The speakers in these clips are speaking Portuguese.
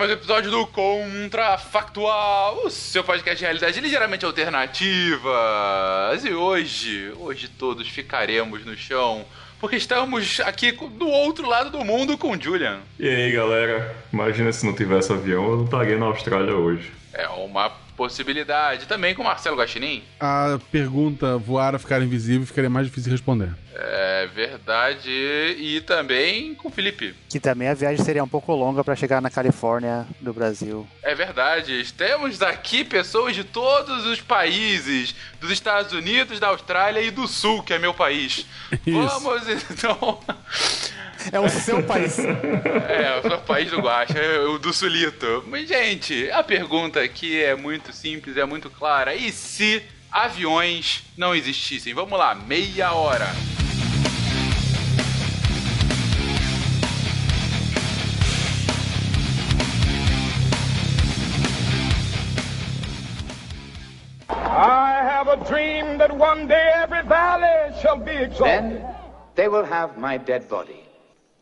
mais um episódio do Contrafactual, o seu podcast de realidade ligeiramente alternativas. E hoje, hoje todos ficaremos no chão, porque estamos aqui do outro lado do mundo com o Julian. E aí, galera? Imagina se não tivesse avião, eu não estaria na Austrália hoje. É uma possibilidade. Também com Marcelo Guaxinim. A pergunta voar a ficar invisível ficaria mais difícil de responder. É verdade. E também com o Felipe. Que também a viagem seria um pouco longa para chegar na Califórnia do Brasil. É verdade. Temos aqui pessoas de todos os países, dos Estados Unidos, da Austrália e do Sul, que é meu país. Isso. Vamos então. É o seu país. É, o país do Guaxa, é o do Sulito. Mas, gente, a pergunta aqui é muito simples, é muito clara. E se aviões não existissem? Vamos lá, meia hora. I have a dream that one day every valley shall be exalted. Then they will have my dead body,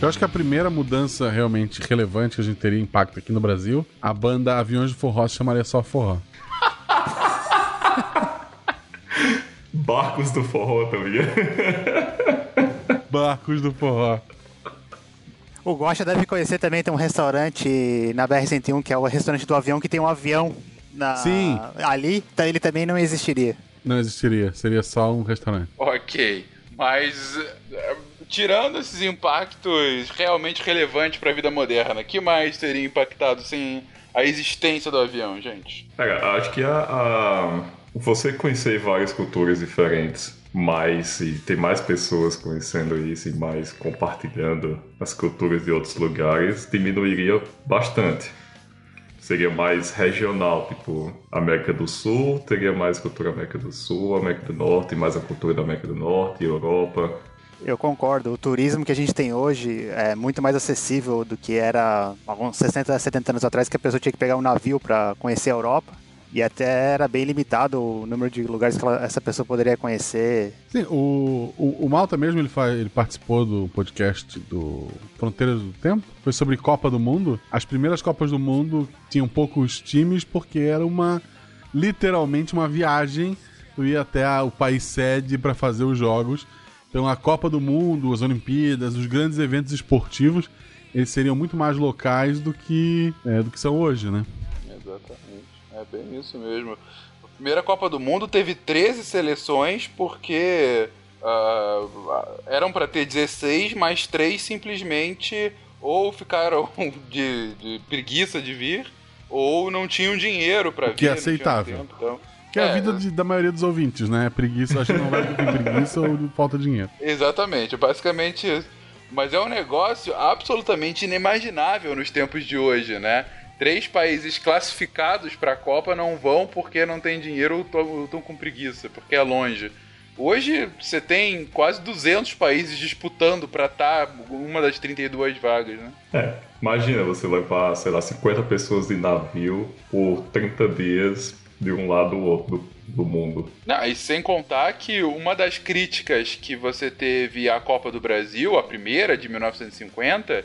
Eu acho que a primeira mudança realmente relevante que a gente teria impacto aqui no Brasil, a banda Aviões de Forró se chamaria só Forró. Barcos do forró também. Barcos do Forró. O Gosta deve conhecer também, tem um restaurante na BR-101, que é o restaurante do avião, que tem um avião na... Sim. ali, então ele também não existiria. Não existiria, seria só um restaurante. Ok, mas tirando esses impactos realmente relevantes para a vida moderna, que mais teria impactado sem a existência do avião, gente? Acho que a, a- você conhecer várias culturas diferentes, mais e ter mais pessoas conhecendo isso e mais compartilhando as culturas de outros lugares diminuiria bastante. Seria mais regional, tipo América do Sul, teria mais cultura América do Sul, América do Norte, mais a cultura da América do Norte, Europa. Eu concordo. O turismo que a gente tem hoje é muito mais acessível do que era alguns 60, 70 anos atrás, que a pessoa tinha que pegar um navio para conhecer a Europa. E até era bem limitado o número de lugares que ela- essa pessoa poderia conhecer. Sim, o, o, o Malta mesmo, ele, fa- ele participou do podcast do Fronteiras do Tempo. Foi sobre Copa do Mundo. As primeiras Copas do Mundo tinham poucos times porque era uma, literalmente uma viagem. Tu ia até a- o país sede para fazer os jogos. Então a Copa do Mundo, as Olimpíadas, os grandes eventos esportivos, eles seriam muito mais locais do que, é, do que são hoje, né? Exatamente, é bem isso mesmo. A primeira Copa do Mundo teve 13 seleções porque ah, eram para ter 16, mas três simplesmente ou ficaram de, de preguiça de vir ou não tinham dinheiro para vir. que é aceitável. tempo, então- Que é, a É, vida de- da maioria dos ouvintes, né? Preguiça, acho que não vai ter preguiça ou falta de dinheiro. Exatamente, basicamente isso. Mas é um negócio absolutamente inimaginável nos tempos de hoje, né? Três países classificados para a Copa não vão porque não tem dinheiro ou estão com preguiça, porque é longe. Hoje você tem quase 200 países disputando para estar uma das 32 vagas, né? É, imagina você levar, sei lá, 50 pessoas de navio por 30 dias de um lado ao outro do, do mundo. Não, e sem contar que uma das críticas que você teve à Copa do Brasil, a primeira de 1950,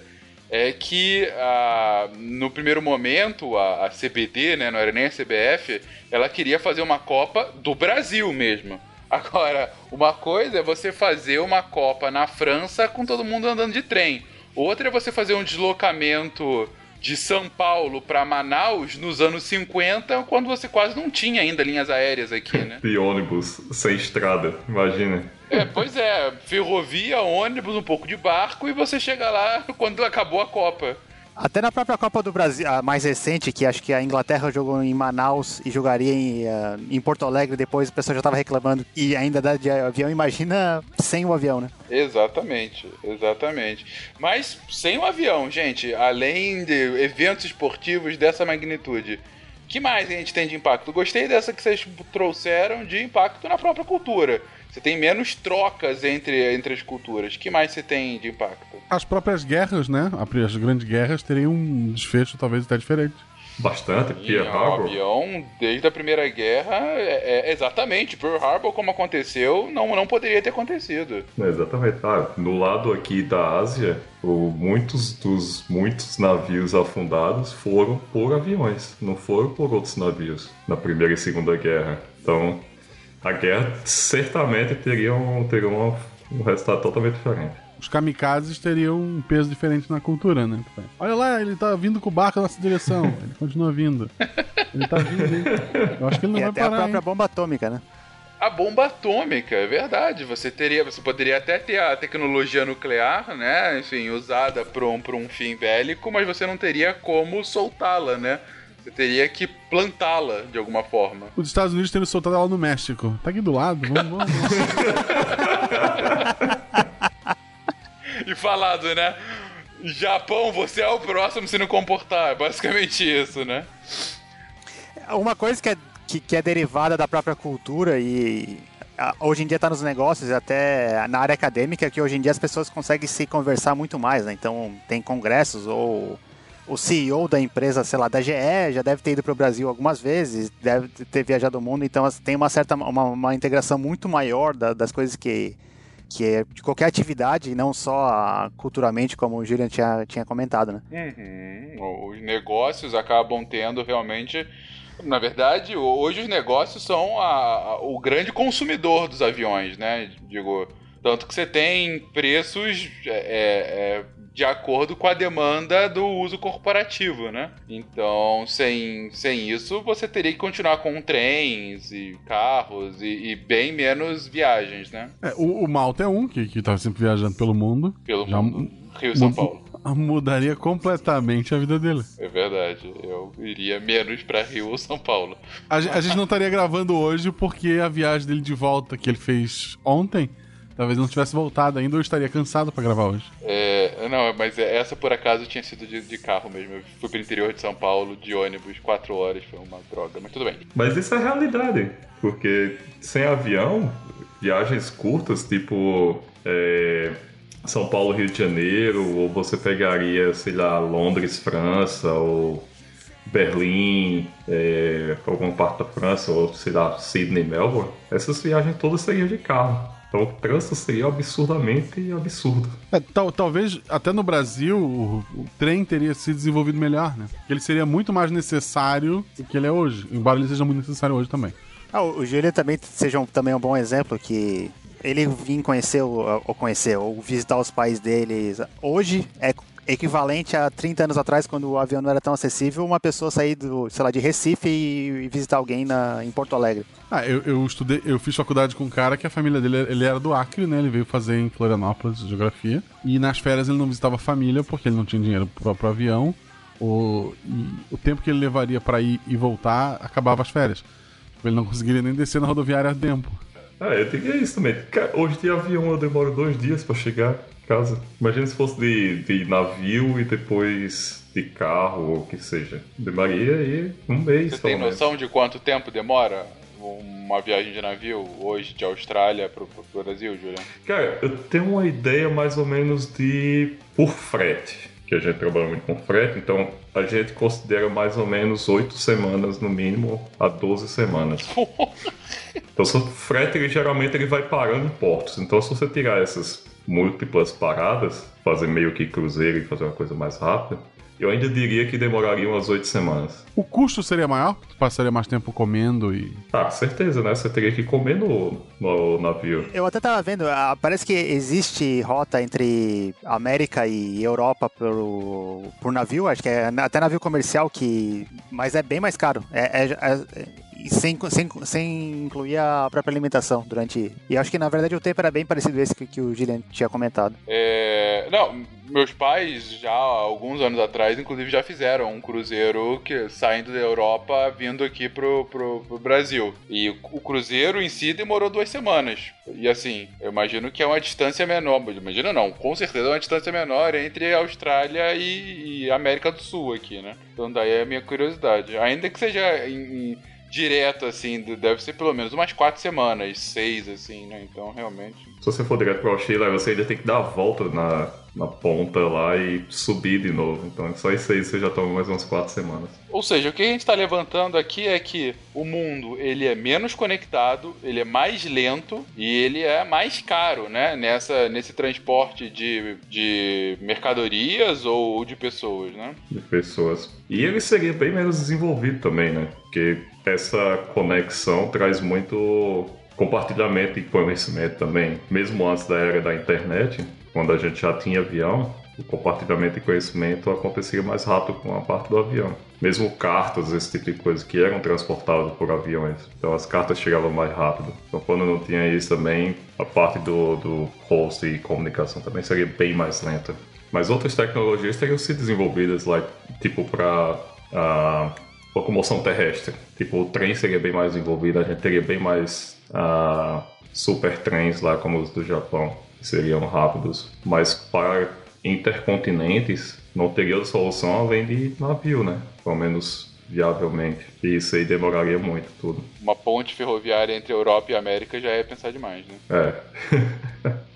é que ah, no primeiro momento a, a CBD, né, não era nem a CBF, ela queria fazer uma Copa do Brasil mesmo. Agora, uma coisa é você fazer uma Copa na França com todo mundo andando de trem. Outra é você fazer um deslocamento de São Paulo para Manaus nos anos 50, quando você quase não tinha ainda linhas aéreas aqui, né? De ônibus, sem estrada, imagina. É, pois é, ferrovia, ônibus, um pouco de barco e você chega lá quando acabou a Copa. Até na própria Copa do Brasil, a mais recente, que acho que a Inglaterra jogou em Manaus e jogaria em, uh, em Porto Alegre, depois o pessoal já estava reclamando e ainda dá de avião, imagina sem o avião, né? Exatamente, exatamente. Mas sem o avião, gente, além de eventos esportivos dessa magnitude, que mais a gente tem de impacto? Gostei dessa que vocês trouxeram de impacto na própria cultura. Você tem menos trocas entre, entre as culturas. que mais você tem de impacto? As próprias guerras, né? As grandes guerras teriam um desfecho talvez até diferente. Bastante, Pearl Harbor. O avião, desde a Primeira Guerra, é, é, exatamente, Pearl Harbor, como aconteceu, não, não poderia ter acontecido. É, exatamente. Ah, no lado aqui da Ásia, o, muitos dos muitos navios afundados foram por aviões, não foram por outros navios na Primeira e Segunda Guerra. Então, a guerra certamente teria um, teria um, um resultado totalmente diferente. Os kamikazes teriam um peso diferente na cultura, né? Olha lá, ele tá vindo com o barco na nossa direção. Ele continua vindo. Ele tá vindo, hein? Eu acho que ele não e vai até parar. a própria hein? bomba atômica, né? A bomba atômica, é verdade. Você teria, você poderia até ter a tecnologia nuclear, né? Enfim, usada para um, pra um fim bélico, mas você não teria como soltá-la, né? Você teria que plantá-la de alguma forma. Os Estados Unidos teriam soltado ela no México. Tá aqui do lado, vamos, vamos. e falado, né? Japão, você é o próximo se não comportar. É basicamente isso, né? Uma coisa que é, que, que é derivada da própria cultura e hoje em dia está nos negócios e até na área acadêmica que hoje em dia as pessoas conseguem se conversar muito mais, né? Então tem congressos ou o CEO da empresa, sei lá, da GE, já deve ter ido para o Brasil algumas vezes, deve ter viajado o mundo, então tem uma certa uma, uma integração muito maior da, das coisas que que é de qualquer atividade, não só culturalmente, como o Julian tinha, tinha comentado, né? Uhum. Os negócios acabam tendo realmente. Na verdade, hoje os negócios são a, a, o grande consumidor dos aviões, né? Digo, tanto que você tem preços é, é, de acordo com a demanda do uso corporativo, né? Então, sem, sem isso, você teria que continuar com trens e carros e, e bem menos viagens, né? É, o, o Malta é um que, que tá sempre viajando pelo mundo. Pelo Já mundo. Rio São Paulo. Mudaria completamente a vida dele. É verdade. Eu iria menos para Rio ou São Paulo. A, a gente não estaria gravando hoje porque a viagem dele de volta que ele fez ontem Talvez não tivesse voltado ainda ou estaria cansado para gravar hoje. É, não, mas essa por acaso tinha sido de, de, carro mesmo. Eu fui pro interior de São Paulo de ônibus, quatro horas, foi uma droga, mas tudo bem. Mas isso é realidade, porque sem avião, viagens curtas, tipo é, São Paulo, Rio de Janeiro, ou você pegaria, sei lá, Londres, França, ou Berlim, é, alguma parte da França, ou sei lá, Sydney, Melbourne, essas viagens todas seriam de carro. Então o trânsito seria absurdamente absurdo. É, tal, talvez até no Brasil o, o, trem teria se desenvolvido melhor, né? Ele seria muito mais necessário do que ele é hoje, embora ele seja muito necessário hoje também. Ah, o Júlio também seja um, também um bom exemplo que ele vir conhecer ou, ou conhecer ou visitar os pais deles hoje é equivalente a 30 anos atrás, quando o avião não era tão acessível, uma pessoa sair do, sei lá, de Recife e, visitar alguém na, em Porto Alegre. Ah, eu, eu estudei, eu fiz faculdade com um cara que a família dele ele era do Acre, né? Ele veio fazer em Florianópolis geografia. E nas férias ele não visitava a família porque ele não tinha dinheiro pro, pro avião. O, o tempo que ele levaria para ir e voltar acabava as férias. Ele não conseguiria nem descer na rodoviária a tempo. Ah, eu diria isso também. Hoje de avião eu demoro dois dias para chegar em casa. Imagina se fosse de, de navio e depois de carro ou o que seja. Demoraria aí um mês. Você tem noção de quanto tempo demora uma viagem de navio hoje de Austrália para o Brasil, Julian? Cara, eu tenho uma ideia mais ou menos de por frete. Que a gente trabalha muito com frete, então a gente considera mais ou menos oito semanas no mínimo a 12 semanas. então, o frete ele, geralmente ele vai parando em portos. Então, se você tirar essas múltiplas paradas, fazer meio que cruzeiro e fazer uma coisa mais rápida, eu ainda diria que demoraria umas oito semanas. O custo seria maior? Tu passaria mais tempo comendo e. Ah, certeza, né? Você teria que comer no, no navio. Eu até tava vendo, ah, parece que existe rota entre América e Europa por, por navio, acho que é até navio comercial que. Mas é bem mais caro. É, é, é sem, sem, sem incluir a própria alimentação durante. E acho que na verdade o tempo era bem parecido esse que, que o Gillian tinha comentado. É, não, meus pais já alguns anos atrás, inclusive, já fizeram um cruzeiro que saindo da Europa vindo aqui pro, pro, pro Brasil. E o, o cruzeiro em si demorou duas semanas. E assim, eu imagino que é uma distância menor. Imagina não, com certeza é uma distância menor entre Austrália e, e América do Sul aqui, né? Então daí é a minha curiosidade. Ainda que seja em, em direto, assim, deve ser pelo menos umas quatro semanas, seis, assim, né? Então, realmente. Se você for direto para o Chile, você ainda tem que dar a volta na, na ponta lá e subir de novo. Então, só isso aí você já toma mais umas quatro semanas. Ou seja, o que a gente está levantando aqui é que o mundo ele é menos conectado, ele é mais lento e ele é mais caro, né? Nessa, nesse transporte de, de mercadorias ou de pessoas, né? De pessoas. E ele seria bem menos desenvolvido também, né? Porque essa conexão traz muito compartilhamento de conhecimento também. Mesmo antes da era da internet, quando a gente já tinha avião, o compartilhamento de conhecimento acontecia mais rápido com a parte do avião. Mesmo cartas, esse tipo de coisa, que eram transportadas por aviões. Então as cartas chegavam mais rápido. Então quando não tinha isso também, a parte do, do host e comunicação também seria bem mais lenta. Mas outras tecnologias teriam sido desenvolvidas, like, tipo para uh, locomoção terrestre. Tipo, o trem seria bem mais desenvolvido, a gente teria bem mais uh, super trens lá como os do Japão, que seriam rápidos. Mas para intercontinentes não teria solução além de navio, né? Pelo menos viavelmente. E isso aí demoraria muito tudo. Uma ponte ferroviária entre Europa e América já é pensar demais, né? É.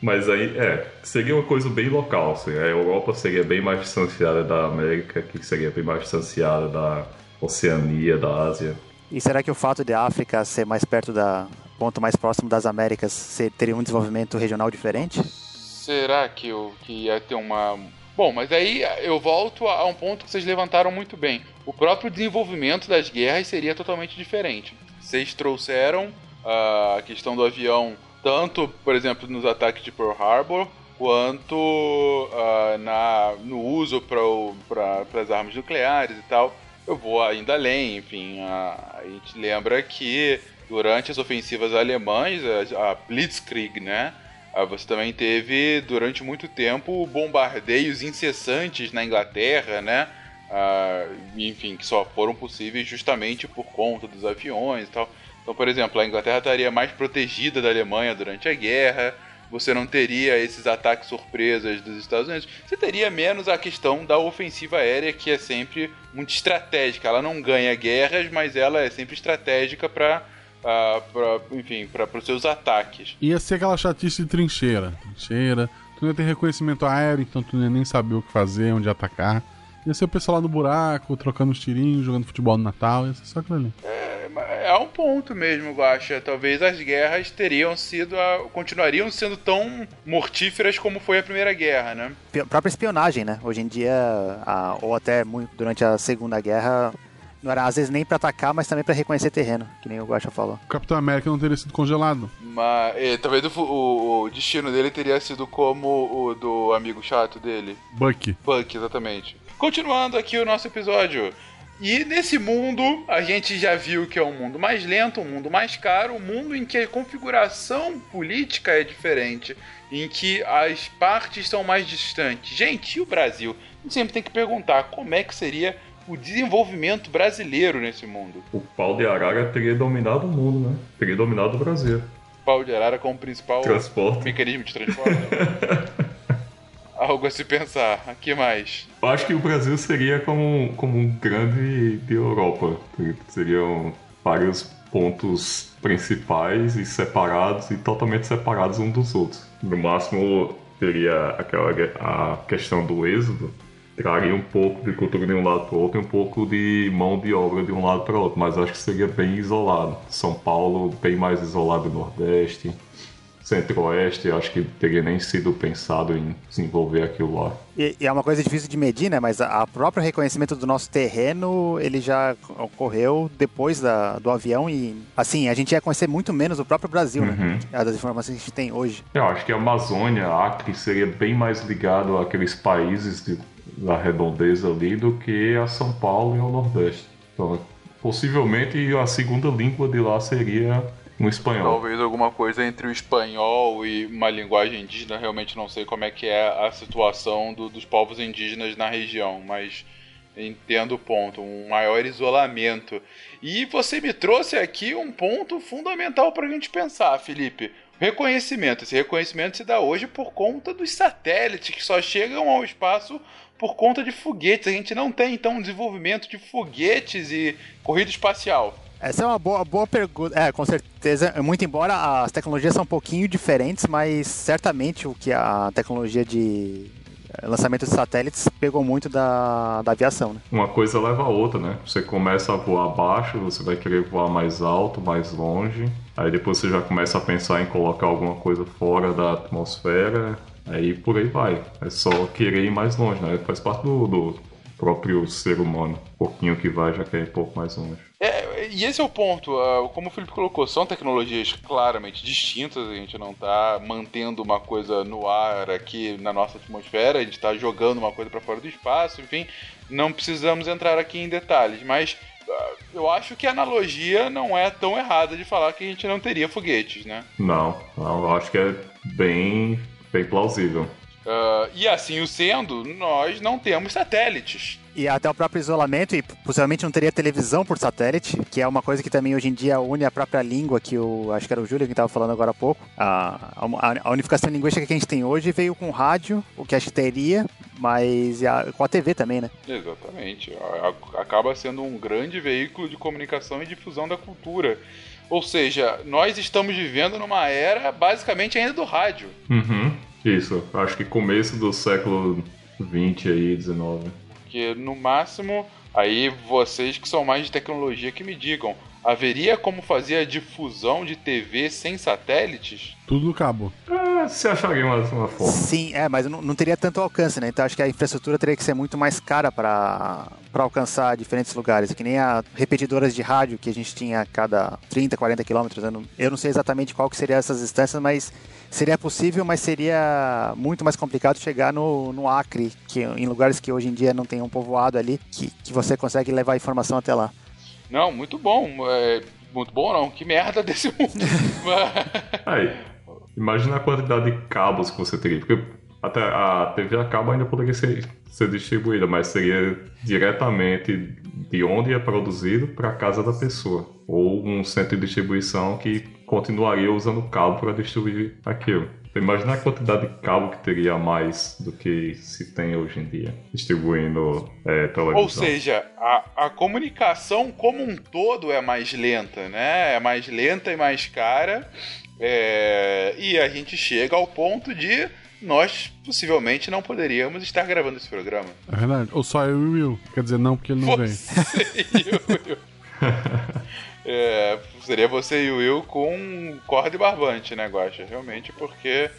Mas aí, é, seria uma coisa bem local. Assim, a Europa seria bem mais distanciada da América, que seria bem mais distanciada da Oceania, da Ásia. E será que o fato de a África ser mais perto da ponto mais próximo das Américas ser, teria um desenvolvimento regional diferente? Será que, eu, que ia ter uma. Bom, mas aí eu volto a um ponto que vocês levantaram muito bem. O próprio desenvolvimento das guerras seria totalmente diferente. Vocês trouxeram uh, a questão do avião tanto, por exemplo, nos ataques de Pearl Harbor, quanto uh, na, no uso para as armas nucleares e tal. Eu vou ainda além, enfim, a, a gente lembra que durante as ofensivas alemãs, a, a Blitzkrieg, né? Uh, você também teve durante muito tempo bombardeios incessantes na Inglaterra, né? Uh, enfim, que só foram possíveis justamente por conta dos aviões e tal. Então, por exemplo, a Inglaterra estaria mais protegida da Alemanha durante a guerra, você não teria esses ataques surpresas dos Estados Unidos, você teria menos a questão da ofensiva aérea, que é sempre muito estratégica. Ela não ganha guerras, mas ela é sempre estratégica para. Pra, enfim, para os seus ataques. Ia ser aquela chatice de trincheira. Trincheira, tu não ia ter reconhecimento aéreo, então tu não ia nem saber o que fazer, onde atacar. Ia ser o pessoal lá no buraco, trocando os tirinhos, jogando futebol no Natal, ia ser só aquilo ali. É, é um ponto mesmo, Guacha. Talvez as guerras teriam sido. A, continuariam sendo tão mortíferas como foi a Primeira Guerra, né? A própria espionagem, né? Hoje em dia, a, ou até muito durante a Segunda Guerra, não era às vezes nem para atacar, mas também para reconhecer terreno, que nem o Guacha falou. O Capitão América não teria sido congelado. Mas é, talvez o, o, o, destino dele teria sido como o do amigo chato dele. Bucky. Bucky, exatamente. Continuando aqui o nosso episódio. E nesse mundo, a gente já viu que é um mundo mais lento, um mundo mais caro, um mundo em que a configuração política é diferente, em que as partes são mais distantes. Gente, e o Brasil? A gente sempre tem que perguntar como é que seria o desenvolvimento brasileiro nesse mundo. O pau de arara teria dominado o mundo, né? Teria dominado o Brasil. O pau de arara como principal transporte. mecanismo de transporte. algo a se pensar. Aqui mais. Eu acho que o Brasil seria como, como um grande de Europa. Seriam vários pontos principais e separados e totalmente separados um dos outros. No máximo teria aquela a questão do êxodo, traria um pouco de cultura de um lado para o outro e um pouco de mão de obra de um lado para o outro, mas acho que seria bem isolado. São Paulo bem mais isolado do Nordeste, Centro-Oeste, acho que teria nem sido pensado em desenvolver aquilo lá. E, e, é uma coisa difícil de medir, né? Mas a, a próprio reconhecimento do nosso terreno, ele já ocorreu depois da, do avião e, assim, a gente ia conhecer muito menos o próprio Brasil, né? uhum. né? Das informações que a gente tem hoje. Eu acho que a Amazônia, Acre, seria bem mais ligado àqueles países de, da redondeza ali do que a São Paulo e ao Nordeste. Então, possivelmente a segunda língua de lá seria Espanhol. Talvez alguma coisa entre o espanhol e uma linguagem indígena. Realmente não sei como é que é a situação do- dos povos indígenas na região, mas entendo o ponto. Um maior isolamento. E você me trouxe aqui um ponto fundamental para a gente pensar, Felipe. Reconhecimento. Esse reconhecimento se dá hoje por conta dos satélites que só chegam ao espaço por conta de foguetes. A gente não tem, então, um desenvolvimento de foguetes e corrida espacial. Essa é uma boa, boa pergunta. É, com certeza. Muito embora as tecnologias são um pouquinho diferentes, mas certamente o que a tecnologia de lançamento de satélites pegou muito da, da aviação, né? Uma coisa leva a outra, né? Você começa a voar baixo, você vai querer voar mais alto, mais longe. Aí depois você já começa a pensar em colocar alguma coisa fora da atmosfera. Aí por aí vai. É só querer ir mais longe, né? Faz parte do, do próprio ser humano. Um pouquinho que vai já quer ir um pouco mais longe. É, e esse é o ponto. ah, como o Felipe colocou, são tecnologias claramente distintas. A gente não está mantendo uma coisa no ar aqui na nossa atmosfera, a gente está jogando uma coisa para fora do espaço, enfim. Não precisamos entrar aqui em detalhes, mas ah, eu acho que a analogia não é tão errada de falar que a gente não teria foguetes, né? Não, não, eu acho que é bem, bem plausível. Ah, e assim o sendo, nós não temos satélites. E até o próprio isolamento, e possivelmente não teria televisão por satélite, que é uma coisa que também hoje em dia une a própria língua, que o acho que era o Júlio que estava falando agora há pouco. A, a, a unificação linguística que a gente tem hoje veio com rádio, o que acho que teria, mas a- com a TV também, né? Exatamente. Acaba sendo um grande veículo de comunicação e difusão da cultura. Ou seja, nós estamos vivendo numa era basicamente ainda do rádio. Uhum, isso. Acho que começo do século 20 aí, 19. Porque no máximo, aí vocês que são mais de tecnologia que me digam, haveria como fazer a difusão de TV sem satélites? Tudo no cabo. Ah, você acharia uma, uma forma. Sim, é, mas não, não teria tanto alcance, né? Então acho que a infraestrutura teria que ser muito mais cara para alcançar diferentes lugares. Que nem a repetidoras de rádio que a gente tinha a cada 30, 40 quilômetros. Eu não, eu não sei exatamente qual que seria essas distâncias, mas seria possível, mas seria muito mais complicado chegar no, no Acre, que, em lugares que hoje em dia não tem um povoado ali, que, que você consegue levar a informação até lá. Não, muito bom. É, muito bom não, que merda desse mundo. Aí, imagina a quantidade de cabos que você teria. Porque até a TV a cabo ainda poderia ser, ser distribuída, mas seria diretamente de onde é produzido para a casa da pessoa. Ou um centro de distribuição que continuaria usando cabo para distribuir aquilo. Então, imagina a quantidade de cabo que teria a mais do que se tem hoje em dia, distribuindo é, televisão. Ou seja, a, a comunicação como um todo é mais lenta, né? É mais lenta e mais cara. É, e a gente chega ao ponto de nós possivelmente não poderíamos estar gravando esse programa. É verdade. Ou só eu e o Will. Quer dizer, não, porque ele não. Você e o Will. É, seria você e o Will com corda e barbante, né, Guaxa? Realmente, porque.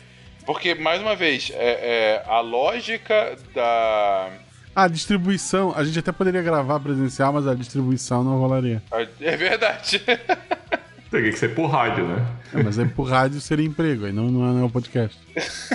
Porque, mais uma vez, é, é, a lógica da. A distribuição, a gente até poderia gravar presencial, mas a distribuição não rolaria. é verdade. Teria que ser por rádio, né? É, mas aí por rádio seria emprego, aí não, não é, é o podcast.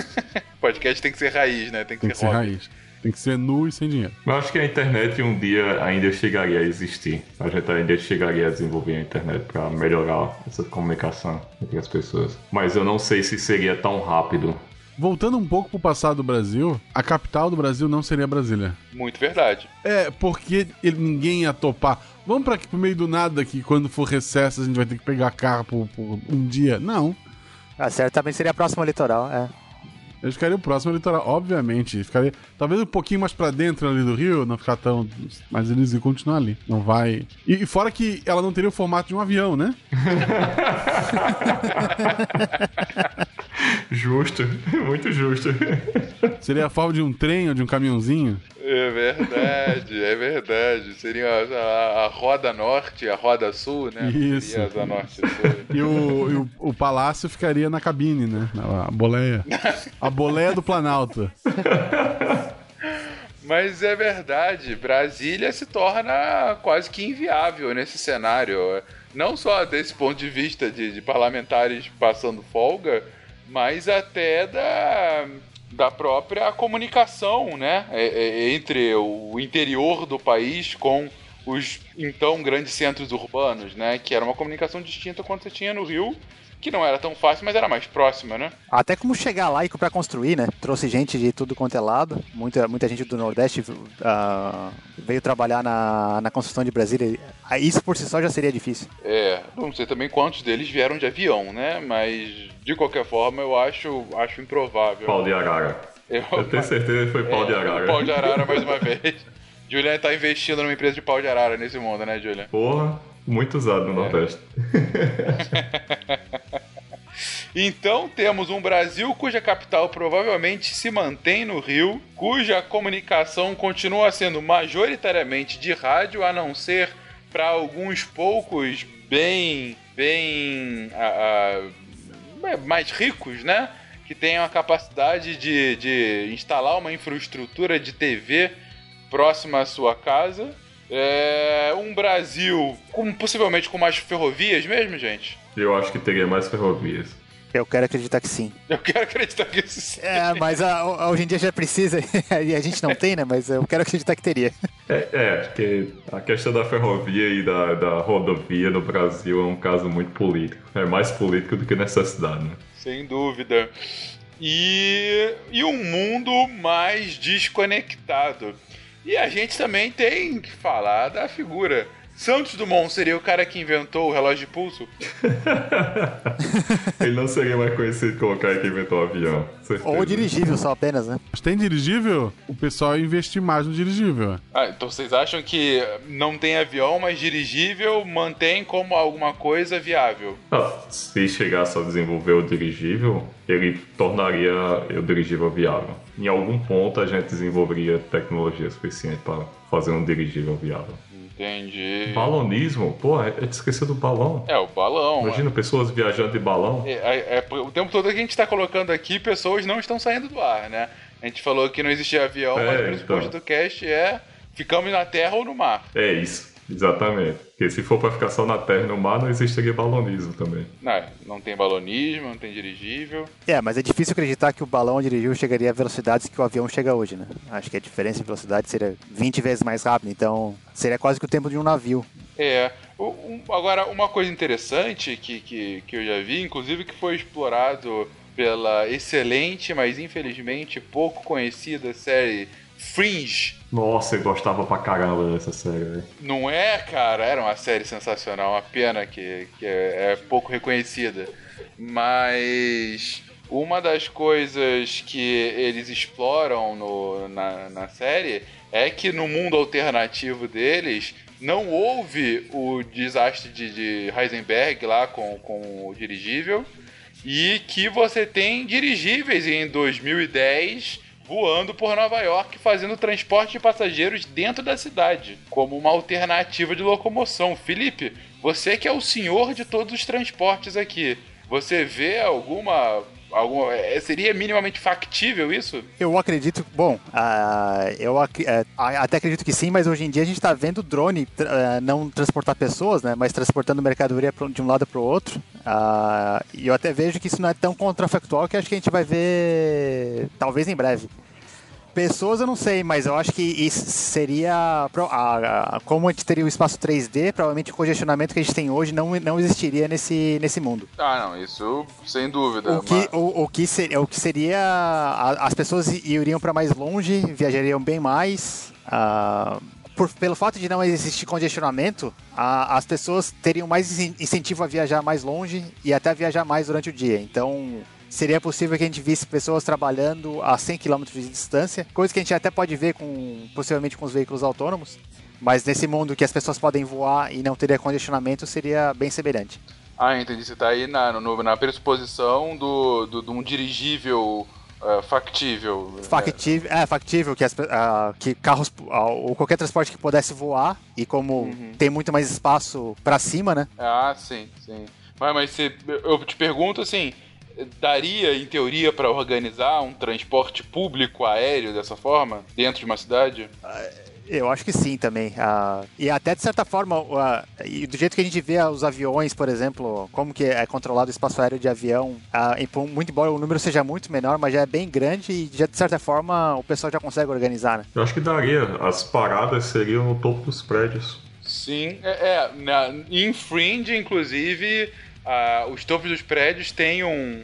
podcast tem que ser raiz, né? Tem que Tem que ser ser hobby. raiz. Tem que ser nu e sem dinheiro. Eu acho que a internet um dia ainda chegaria a existir. A gente ainda chegaria a desenvolver a internet para melhorar essa comunicação entre as pessoas. Mas eu não sei se seria tão rápido. Voltando um pouco pro passado do Brasil, a capital do Brasil não seria Brasília. Muito verdade. É, porque ele- ninguém ia topar. Vamos pra aqui pro meio do nada que quando for recesso a gente vai ter que pegar carro por, por um dia. Não. Ah, certamente seria a próxima litoral, é. Eu ficaria próximo litoral, obviamente. Ficaria talvez um pouquinho mais pra dentro ali do Rio, não ficar tão. Mas eles iam continuar ali. Não vai. E, e fora que ela não teria o formato de um avião, né? Justo, muito justo. Seria a forma de um trem ou de um caminhãozinho. É verdade, é verdade. Seria a, a roda norte, a roda sul, né? Isso. Seria asa norte e sul. E o, e o, o palácio ficaria na cabine, né? A boleia. A boleia do Planalto. Mas é verdade, Brasília se torna quase que inviável nesse cenário. Não só desse ponto de vista de, de parlamentares passando folga, mas até da, da própria comunicação, né? É- é- entre o interior do país com os então grandes centros urbanos, né? Que era uma comunicação distinta quando você tinha no Rio, que não era tão fácil, mas era mais próxima, né? Até como chegar lá e para construir, né? Trouxe gente de tudo quanto é lado. Muita, muita gente do Nordeste uh, veio trabalhar na, na construção de Brasília. Isso por si só já seria difícil. É, não sei também quantos deles vieram de avião, né? Mas de qualquer forma eu acho, acho improvável. Pau de arara. Eu, eu tenho certeza que foi pau é, de arara. Pau de arara mais uma vez. Julian tá investindo numa empresa de pau de arara nesse mundo, né, Julian? Porra, muito usado no é. Nordeste. Então temos um Brasil cuja capital provavelmente se mantém no Rio, cuja comunicação continua sendo majoritariamente de rádio, a não ser para alguns poucos bem, bem mais ricos, né? Que tenham a capacidade de, de instalar uma infraestrutura de TV próxima à sua casa. É um Brasil com, possivelmente com mais ferrovias mesmo, gente? Eu acho que teria mais ferrovias. Eu quero acreditar que sim. Eu quero acreditar que sim. É, mas a, a, hoje em dia já precisa, e a gente não tem, né? Mas eu quero acreditar que teria. É, é, porque a questão da ferrovia e da, da rodovia no Brasil é um caso muito político. É mais político do que necessidade, né? Sem dúvida. E, e um mundo mais desconectado. E a gente também tem que falar da figura Santos Dumont seria o cara que inventou o relógio de pulso? Ele não seria mais conhecido como o cara que inventou o avião. Certeza. Ou dirigível só apenas, né? Mas tem dirigível? O pessoal ia investir mais no dirigível. Ah, então vocês acham que não tem avião, mas dirigível mantém como alguma coisa viável? Ah, se chegasse a desenvolver o dirigível, ele tornaria o dirigível viável. Em algum ponto a gente desenvolveria tecnologia suficiente para fazer um dirigível viável. Entendi. Balonismo? Pô, é, é esqueceu do balão. É, o balão. Imagina pessoas viajando de balão. É, é, é, o tempo todo que a gente está colocando aqui, pessoas não estão saindo do ar, né? A gente falou que não existia avião, mas o É, principal então. do cast é ficamos na terra ou no mar. É isso, exatamente. Porque se for para ficar só na terra e no mar, não existiria balonismo também. Não, não tem balonismo, não tem dirigível. É, mas é difícil acreditar que o balão dirigível chegaria a velocidades que o avião chega hoje, né? Acho que a diferença de velocidade seria 20 vezes mais rápido, então seria quase que o tempo de um navio. É. O- um- agora, uma coisa interessante que, que, que eu já vi, inclusive que foi explorado pela excelente, mas infelizmente pouco conhecida série Fringe. Nossa, eu gostava pra caramba dessa série, velho. Não é, cara? Era uma série sensacional. Uma pena que, que é, é pouco reconhecida. Mas uma das coisas que eles exploram no- na, na série é que no mundo alternativo deles não houve o desastre de, de Heisenberg lá com, com o dirigível e que você tem dirigíveis em 2010 voando por Nova York fazendo transporte de passageiros dentro da cidade, como uma alternativa de locomoção. Felipe, você que é o senhor de todos os transportes aqui, você vê alguma. Alguma é, seria minimamente factível isso? Eu acredito, bom, ah, eu ac- é, a- até acredito que sim, mas hoje em dia a gente está vendo drone ah, não transportar pessoas, né, mas transportando mercadoria de um lado para o outro. Ah, e eu até vejo que isso não é tão contrafactual que acho que a gente vai ver talvez em breve. Pessoas eu não sei, mas eu acho que isso seria. pro- a- a- como a gente teria o espaço 3D, provavelmente o congestionamento que a gente tem hoje não, não existiria nesse, nesse mundo. Ah, não, isso sem dúvida. O que, o, o que, ser- o que seria. a- As pessoas iriam para mais longe, viajariam bem mais. ah, por- pelo fato de não existir congestionamento, a- as pessoas teriam mais in- incentivo a viajar mais longe e até viajar mais durante o dia. Então. Seria possível que a gente visse pessoas trabalhando a 100 km de distância, coisa que a gente até pode ver com possivelmente com os veículos autônomos, mas nesse mundo que as pessoas podem voar e não teria congestionamento, seria bem semelhante. Ah, entendi. Você tá aí na, no- na pressuposição do, do, de um dirigível ah, factível. Factível, é, factível que, as ah, que carros ah, ou qualquer transporte que pudesse voar e como tem muito mais espaço pra cima, né? Ah, sim, sim. Mas, mas você, eu te pergunto assim, daria em teoria para organizar um transporte público aéreo dessa forma dentro de uma cidade? Eu acho que sim também. Ah, e até de certa forma, ah, e do jeito que a gente vê os aviões, por exemplo, como que é controlado o espaço aéreo de avião, ah, por- muito embora o número seja muito menor, mas já é bem grande e já de certa forma o pessoal já consegue organizar, né? Eu acho que daria. As paradas seriam no topo dos prédios. Sim, é, é na, em Fringe, inclusive, ah, os topos dos prédios têm um.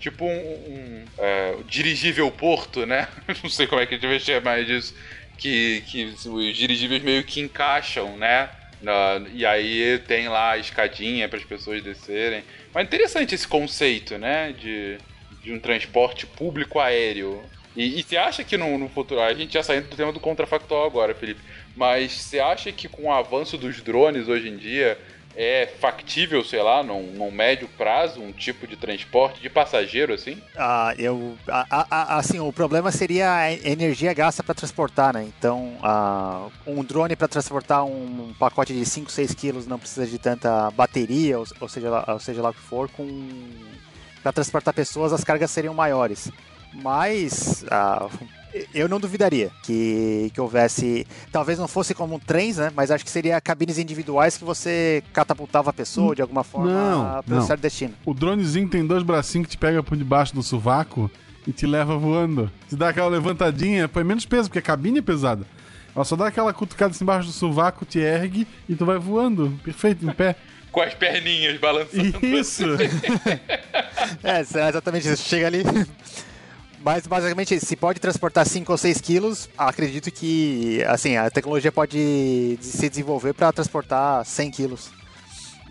Tipo um, um é, dirigível porto, né? Não sei como é que a gente vai chamar disso. Que, que os dirigíveis meio que encaixam, né? Na- e aí tem lá a escadinha para as pessoas descerem. Mas interessante esse conceito, né? De, de um transporte público aéreo. E, e você acha que no, no futuro. A gente já saindo do tema do contrafactual agora, Felipe. Mas você acha que com o avanço dos drones hoje em dia é factível, sei lá, num, num médio prazo, um tipo de transporte de passageiro assim? Ah, eu, a- a- assim, o problema seria a energia gasta para transportar, né? Então, um drone para transportar um pacote de 5, 6 quilos não precisa de tanta bateria, ou, ou seja, lá, ou seja lá o que for, com para transportar pessoas as cargas seriam maiores. Mas ah, eu não duvidaria que, que houvesse, talvez não fosse como trens, né? Mas acho que seria cabines individuais que você catapultava a pessoa de alguma forma Não, pelo não. certo destino. O dronezinho tem dois bracinhos que te pega por debaixo do sovaco e te leva voando. Te dá aquela levantadinha, põe menos peso, porque a cabine é pesada. Ela só dá aquela cutucada assim embaixo do sovaco, te ergue e tu vai voando. Perfeito, em pé. Com as perninhas balançando. Isso! É, é exatamente isso. Chega ali. Mas basicamente, se pode transportar 5 ou 6 quilos, acredito que assim, a tecnologia pode se desenvolver para transportar 100 quilos.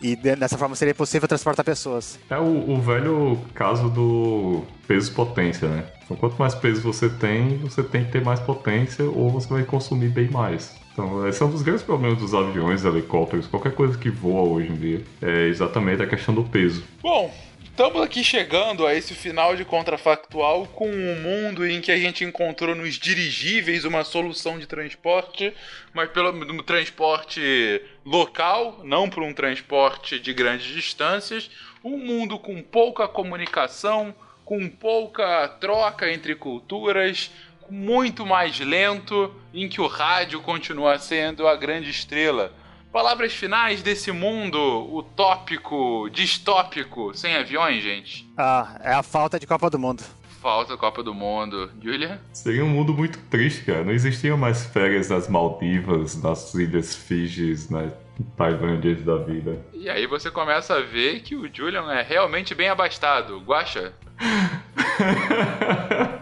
E de- dessa forma seria possível transportar pessoas. É o, o velho caso do peso-potência, né? Então, quanto mais peso você tem, você tem que ter mais potência ou você vai consumir bem mais. Então, esse é um dos grandes problemas dos aviões, helicópteros, qualquer coisa que voa hoje em dia. É exatamente a questão do peso. Bom, estamos aqui chegando a esse final de contrafactual com um mundo em que a gente encontrou nos dirigíveis uma solução de transporte, mas pelo um transporte local, não para um transporte de grandes distâncias. Um mundo com pouca comunicação, com pouca troca entre culturas, muito mais lento, em que o rádio continua sendo a grande estrela. Palavras finais desse mundo utópico, distópico, sem aviões, gente. Ah, é a falta de Copa do Mundo. Falta Copa do Mundo. Julia? Seria um mundo muito triste, cara. Não existiam mais férias nas Maldivas, nas Ilhas Fijis, nas Tailândias da vida. E aí você começa a ver que o Julian é realmente bem abastado. Guaxa?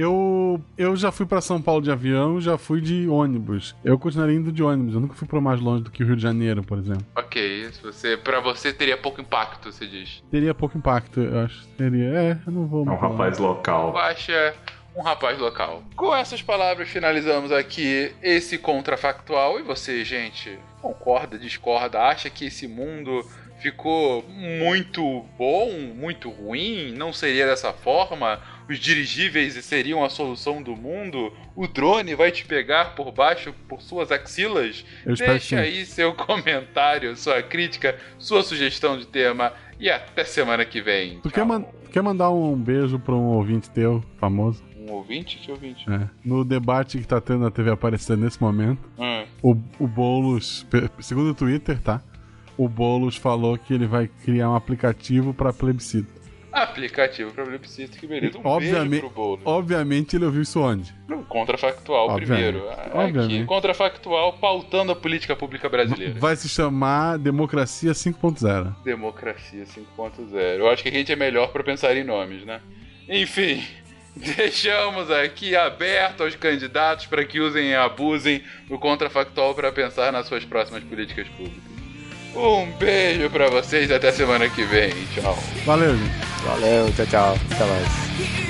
Eu, eu já fui pra São Paulo de avião, já fui de ônibus. Eu continuaria indo de ônibus. Eu nunca fui pra mais longe do que o Rio de Janeiro, por exemplo. Ok, se você, pra você teria pouco impacto, você diz. Teria pouco impacto, eu acho. Teria. É, eu não vou. É um rapaz local. Guaxa, um rapaz local. Com essas palavras finalizamos aqui esse contrafactual. E você, gente, concorda, discorda, acha que esse mundo ficou muito bom, muito ruim? Não seria dessa forma? Os dirigíveis seriam a solução do mundo? O drone vai te pegar por baixo por suas axilas? Eu. Deixa aí seu comentário, sua crítica, sua sugestão de tema e até semana que vem. Tu quer, man- quer mandar um beijo pra um ouvinte teu, famoso? Um ouvinte? Que ouvinte? É. No debate que tá tendo na TV aparecendo nesse momento, Hum. o, o Boulos, segundo o Twitter, tá? O Boulos falou que ele vai criar um aplicativo pra plebiscito. Aplicativo que beleza. Um obviamente, beijo pro Bolo. obviamente ele ouviu isso onde? No Contrafactual Obviamente. primeiro. Aqui, Obviamente. Contrafactual pautando a política pública brasileira. Vai se chamar Democracia 5.0. Democracia 5.0. Eu acho que a gente é melhor para pensar em nomes, né? Enfim, deixamos aqui aberto aos candidatos para que usem e abusem do Contrafactual para pensar nas suas próximas políticas públicas. Um beijo para vocês até semana que vem. Tchau. Valeu, gente. Valeu, tchau, tchau. Até mais.